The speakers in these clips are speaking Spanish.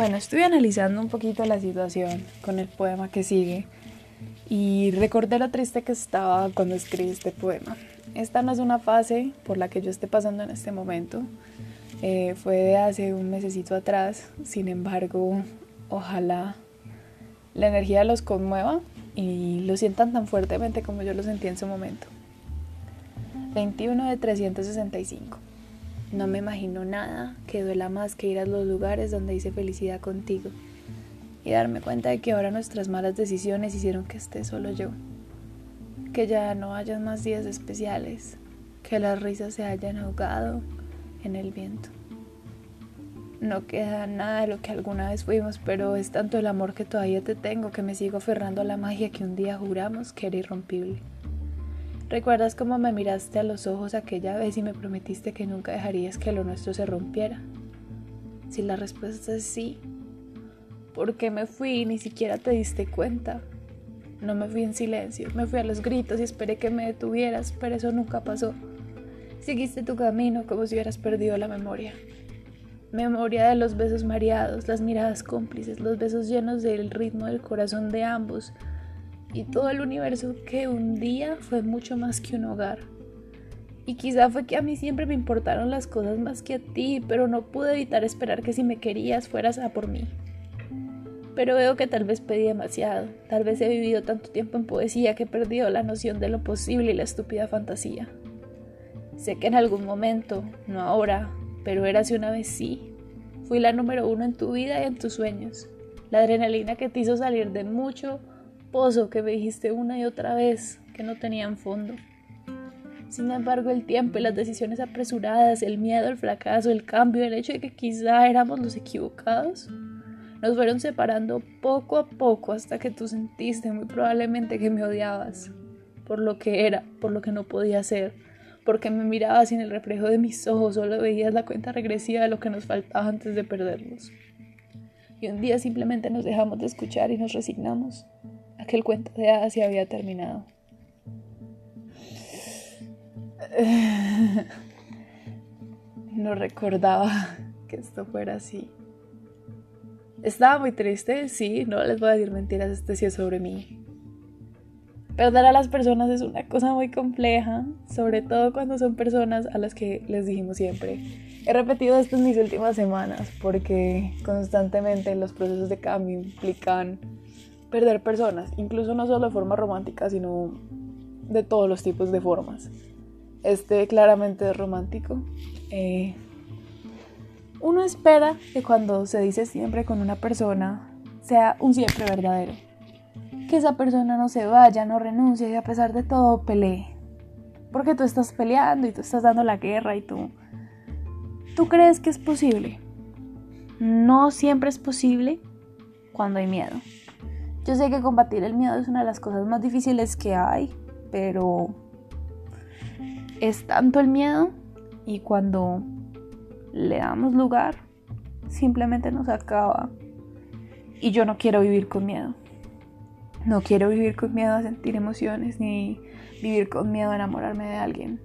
Bueno, estuve analizando un poquito la situación con el poema que sigue y recordé lo triste que estaba cuando escribí este poema. Esta no es una fase por la que yo esté pasando en este momento, eh, fue de hace un mesecito atrás, sin embargo, ojalá la energía los conmueva y lo sientan tan fuertemente como yo lo sentí en su momento. 21 de 365. No me imagino nada que duela más que ir a los lugares donde hice felicidad contigo y darme cuenta de que ahora nuestras malas decisiones hicieron que esté solo yo. Que ya no hayan más días especiales, que las risas se hayan ahogado en el viento. No queda nada de lo que alguna vez fuimos, pero es tanto el amor que todavía te tengo que me sigo aferrando a la magia que un día juramos que era irrompible. ¿Recuerdas cómo me miraste a los ojos aquella vez y me prometiste que nunca dejarías que lo nuestro se rompiera? Si la respuesta es sí, ¿por qué me fui y ni siquiera te diste cuenta? No me fui en silencio, me fui a los gritos y esperé que me detuvieras, pero eso nunca pasó. Seguiste tu camino como si hubieras perdido la memoria. Memoria de los besos mareados, las miradas cómplices, los besos llenos del ritmo del corazón de ambos y todo el universo que un día fue mucho más que un hogar. Y quizá fue que a mí siempre me importaron las cosas más que a ti, pero no pude evitar esperar que si me querías fueras a por mí. Pero veo que tal vez pedí demasiado, tal vez he vivido tanto tiempo en poesía que he perdido la noción de lo posible y la estúpida fantasía. Sé que en algún momento, no ahora, pero hace una vez sí. Fui la número uno en tu vida y en tus sueños. La adrenalina que te hizo salir de mucho pozo que me dijiste una y otra vez que no tenían fondo. Sin embargo, el tiempo y las decisiones apresuradas, el miedo el fracaso, el cambio, el hecho de que quizá éramos los equivocados, nos fueron separando poco a poco hasta que tú sentiste muy probablemente que me odiabas por lo que era, por lo que no podía ser porque me mirabas y en el reflejo de mis ojos solo veías la cuenta regresiva de lo que nos faltaba antes de perdernos. Y un día simplemente nos dejamos de escuchar y nos resignamos. Aquel cuento de hadas se había terminado. No recordaba que esto fuera así. Estaba muy triste, sí, no les voy a decir mentiras, este sí es sobre mí. Perder a las personas es una cosa muy compleja, sobre todo cuando son personas a las que les dijimos siempre. He repetido esto en mis últimas semanas porque constantemente los procesos de cambio implican perder personas, incluso no solo de forma romántica, sino de todos los tipos de formas. Este claramente es romántico. Eh, uno espera que cuando se dice siempre con una persona sea un siempre verdadero que esa persona no se vaya, no renuncie y a pesar de todo pelee. Porque tú estás peleando y tú estás dando la guerra y tú... ¿Tú crees que es posible? No siempre es posible cuando hay miedo. Yo sé que combatir el miedo es una de las cosas más difíciles que hay, pero es tanto el miedo y cuando le damos lugar, simplemente nos acaba. Y yo no quiero vivir con miedo. No quiero vivir con miedo a sentir emociones ni vivir con miedo a enamorarme de alguien.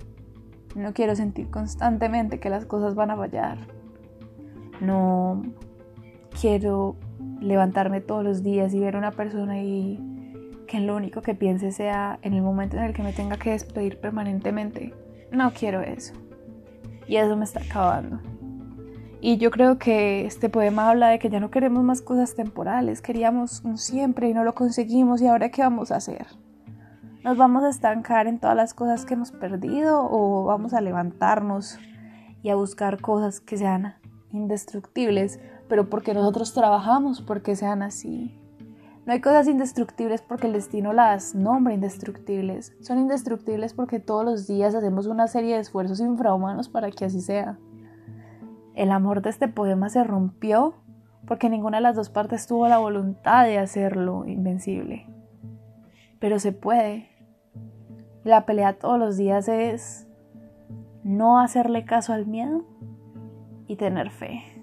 No quiero sentir constantemente que las cosas van a fallar. No quiero levantarme todos los días y ver a una persona y que lo único que piense sea en el momento en el que me tenga que despedir permanentemente. No quiero eso. Y eso me está acabando. Y yo creo que este poema habla de que ya no queremos más cosas temporales, queríamos un siempre y no lo conseguimos y ahora qué vamos a hacer. ¿Nos vamos a estancar en todas las cosas que hemos perdido o vamos a levantarnos y a buscar cosas que sean indestructibles, pero porque nosotros trabajamos porque sean así? No hay cosas indestructibles porque el destino las nombra indestructibles. Son indestructibles porque todos los días hacemos una serie de esfuerzos infrahumanos para que así sea. El amor de este poema se rompió porque ninguna de las dos partes tuvo la voluntad de hacerlo invencible. Pero se puede. La pelea todos los días es no hacerle caso al miedo y tener fe.